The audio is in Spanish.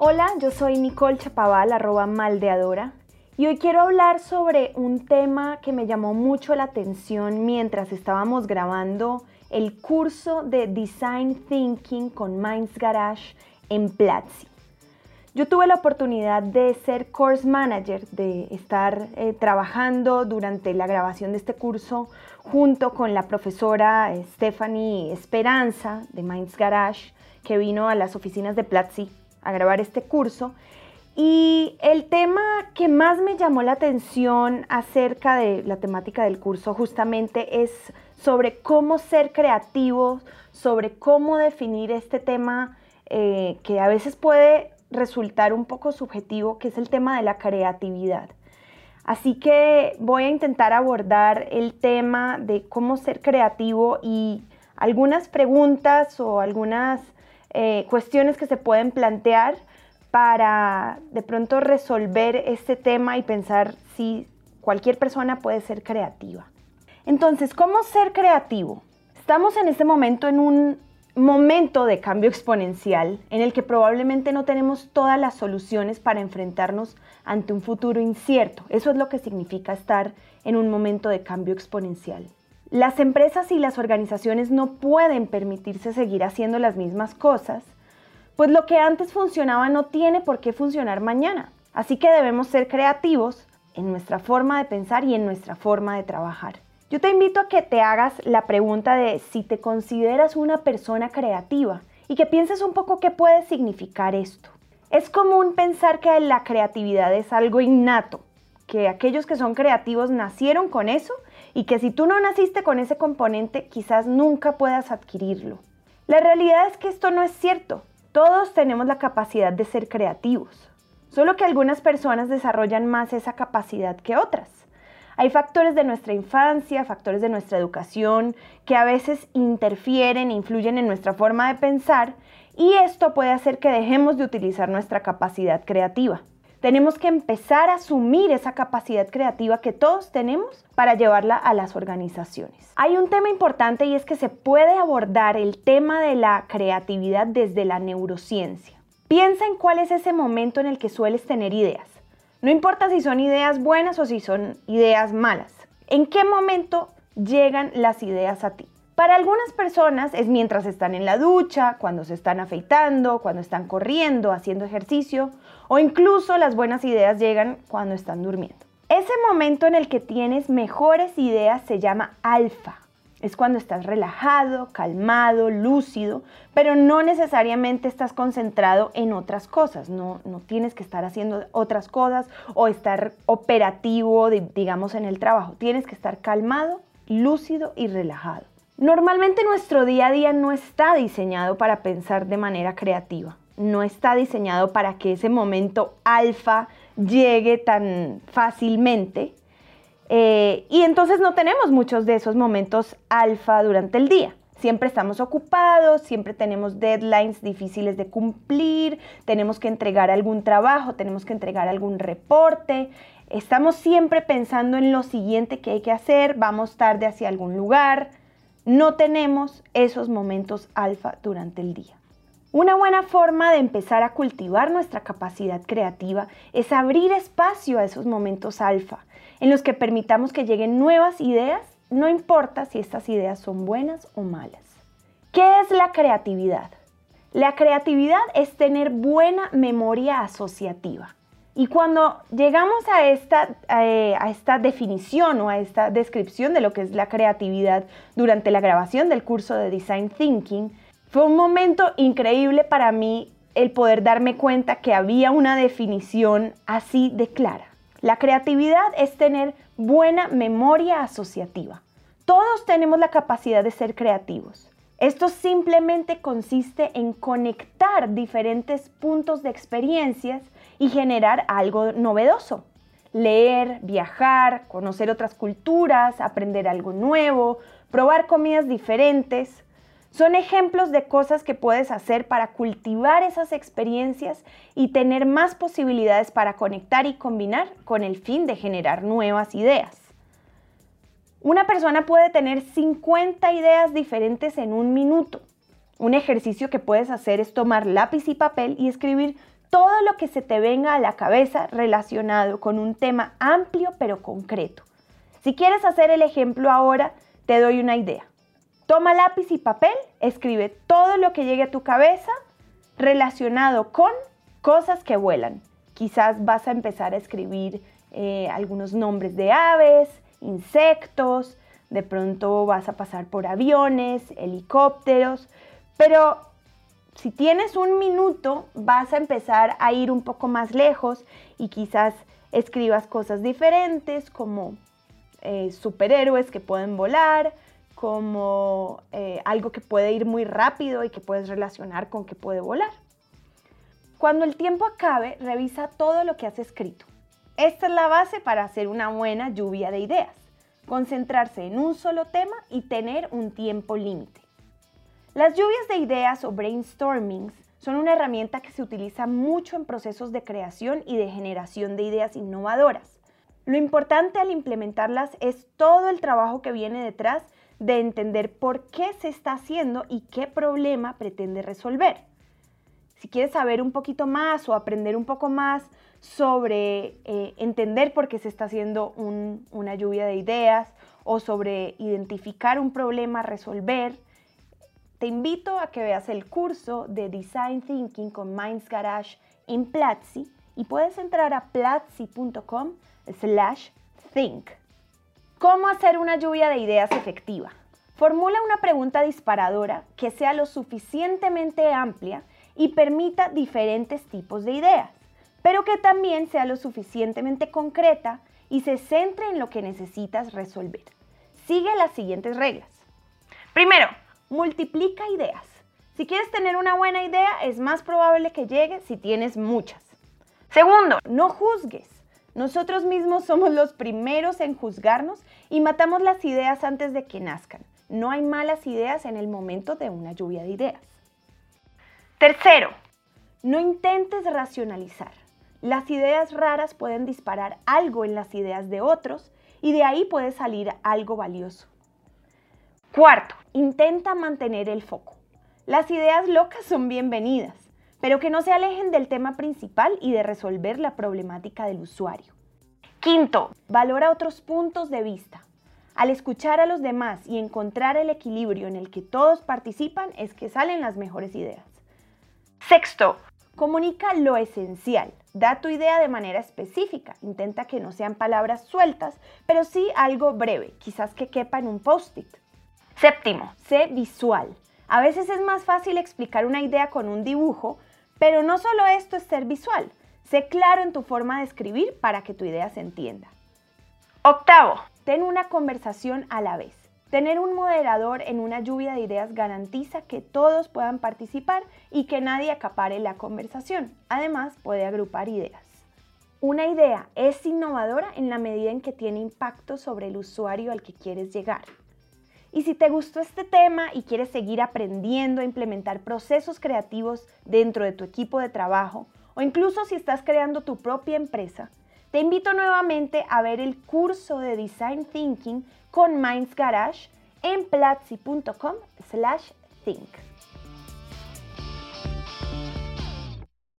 Hola, yo soy Nicole Chapaval, arroba maldeadora, y hoy quiero hablar sobre un tema que me llamó mucho la atención mientras estábamos grabando el curso de Design Thinking con Minds Garage en Platzi. Yo tuve la oportunidad de ser course manager, de estar eh, trabajando durante la grabación de este curso junto con la profesora eh, Stephanie Esperanza de Minds Garage, que vino a las oficinas de Platzi a grabar este curso. Y el tema que más me llamó la atención acerca de la temática del curso justamente es sobre cómo ser creativos, sobre cómo definir este tema eh, que a veces puede resultar un poco subjetivo, que es el tema de la creatividad. Así que voy a intentar abordar el tema de cómo ser creativo y algunas preguntas o algunas eh, cuestiones que se pueden plantear para de pronto resolver este tema y pensar si cualquier persona puede ser creativa. Entonces, ¿cómo ser creativo? Estamos en este momento en un momento de cambio exponencial en el que probablemente no tenemos todas las soluciones para enfrentarnos ante un futuro incierto. Eso es lo que significa estar en un momento de cambio exponencial. Las empresas y las organizaciones no pueden permitirse seguir haciendo las mismas cosas, pues lo que antes funcionaba no tiene por qué funcionar mañana. Así que debemos ser creativos en nuestra forma de pensar y en nuestra forma de trabajar. Yo te invito a que te hagas la pregunta de si te consideras una persona creativa y que pienses un poco qué puede significar esto. Es común pensar que la creatividad es algo innato, que aquellos que son creativos nacieron con eso y que si tú no naciste con ese componente, quizás nunca puedas adquirirlo. La realidad es que esto no es cierto. Todos tenemos la capacidad de ser creativos, solo que algunas personas desarrollan más esa capacidad que otras. Hay factores de nuestra infancia, factores de nuestra educación, que a veces interfieren e influyen en nuestra forma de pensar y esto puede hacer que dejemos de utilizar nuestra capacidad creativa. Tenemos que empezar a asumir esa capacidad creativa que todos tenemos para llevarla a las organizaciones. Hay un tema importante y es que se puede abordar el tema de la creatividad desde la neurociencia. Piensa en cuál es ese momento en el que sueles tener ideas. No importa si son ideas buenas o si son ideas malas. ¿En qué momento llegan las ideas a ti? Para algunas personas es mientras están en la ducha, cuando se están afeitando, cuando están corriendo, haciendo ejercicio o incluso las buenas ideas llegan cuando están durmiendo. Ese momento en el que tienes mejores ideas se llama alfa. Es cuando estás relajado, calmado, lúcido, pero no necesariamente estás concentrado en otras cosas. No, no tienes que estar haciendo otras cosas o estar operativo, digamos, en el trabajo. Tienes que estar calmado, lúcido y relajado. Normalmente nuestro día a día no está diseñado para pensar de manera creativa, no está diseñado para que ese momento alfa llegue tan fácilmente. Eh, y entonces no tenemos muchos de esos momentos alfa durante el día. Siempre estamos ocupados, siempre tenemos deadlines difíciles de cumplir, tenemos que entregar algún trabajo, tenemos que entregar algún reporte, estamos siempre pensando en lo siguiente que hay que hacer, vamos tarde hacia algún lugar, no tenemos esos momentos alfa durante el día. Una buena forma de empezar a cultivar nuestra capacidad creativa es abrir espacio a esos momentos alfa, en los que permitamos que lleguen nuevas ideas, no importa si estas ideas son buenas o malas. ¿Qué es la creatividad? La creatividad es tener buena memoria asociativa. Y cuando llegamos a esta, eh, a esta definición o a esta descripción de lo que es la creatividad durante la grabación del curso de Design Thinking, fue un momento increíble para mí el poder darme cuenta que había una definición así de clara. La creatividad es tener buena memoria asociativa. Todos tenemos la capacidad de ser creativos. Esto simplemente consiste en conectar diferentes puntos de experiencias y generar algo novedoso. Leer, viajar, conocer otras culturas, aprender algo nuevo, probar comidas diferentes. Son ejemplos de cosas que puedes hacer para cultivar esas experiencias y tener más posibilidades para conectar y combinar con el fin de generar nuevas ideas. Una persona puede tener 50 ideas diferentes en un minuto. Un ejercicio que puedes hacer es tomar lápiz y papel y escribir todo lo que se te venga a la cabeza relacionado con un tema amplio pero concreto. Si quieres hacer el ejemplo ahora, te doy una idea. Toma lápiz y papel, escribe todo lo que llegue a tu cabeza relacionado con cosas que vuelan. Quizás vas a empezar a escribir eh, algunos nombres de aves, insectos, de pronto vas a pasar por aviones, helicópteros, pero si tienes un minuto vas a empezar a ir un poco más lejos y quizás escribas cosas diferentes como eh, superhéroes que pueden volar, como eh, algo que puede ir muy rápido y que puedes relacionar con que puede volar. Cuando el tiempo acabe, revisa todo lo que has escrito. Esta es la base para hacer una buena lluvia de ideas. Concentrarse en un solo tema y tener un tiempo límite. Las lluvias de ideas o brainstormings son una herramienta que se utiliza mucho en procesos de creación y de generación de ideas innovadoras. Lo importante al implementarlas es todo el trabajo que viene detrás de entender por qué se está haciendo y qué problema pretende resolver. Si quieres saber un poquito más o aprender un poco más sobre eh, entender por qué se está haciendo una lluvia de ideas o sobre identificar un problema, resolver, te invito a que veas el curso de Design Thinking con Minds Garage en Platzi y puedes entrar a platzi.com slash think. ¿Cómo hacer una lluvia de ideas efectiva? Formula una pregunta disparadora que sea lo suficientemente amplia y permita diferentes tipos de ideas, pero que también sea lo suficientemente concreta y se centre en lo que necesitas resolver. Sigue las siguientes reglas. Primero, multiplica ideas. Si quieres tener una buena idea, es más probable que llegue si tienes muchas. Segundo, no juzgues. Nosotros mismos somos los primeros en juzgarnos y matamos las ideas antes de que nazcan. No hay malas ideas en el momento de una lluvia de ideas. Tercero, no intentes racionalizar. Las ideas raras pueden disparar algo en las ideas de otros y de ahí puede salir algo valioso. Cuarto, intenta mantener el foco. Las ideas locas son bienvenidas, pero que no se alejen del tema principal y de resolver la problemática del usuario. Quinto, valora otros puntos de vista. Al escuchar a los demás y encontrar el equilibrio en el que todos participan es que salen las mejores ideas. Sexto, comunica lo esencial. Da tu idea de manera específica. Intenta que no sean palabras sueltas, pero sí algo breve, quizás que quepa en un post-it. Séptimo, sé visual. A veces es más fácil explicar una idea con un dibujo, pero no solo esto es ser visual. Sé claro en tu forma de escribir para que tu idea se entienda. Octavo, ten una conversación a la vez. Tener un moderador en una lluvia de ideas garantiza que todos puedan participar y que nadie acapare la conversación. Además, puede agrupar ideas. Una idea es innovadora en la medida en que tiene impacto sobre el usuario al que quieres llegar. Y si te gustó este tema y quieres seguir aprendiendo a implementar procesos creativos dentro de tu equipo de trabajo, o incluso si estás creando tu propia empresa, te invito nuevamente a ver el curso de Design Thinking con Minds Garage en platzi.com slash think.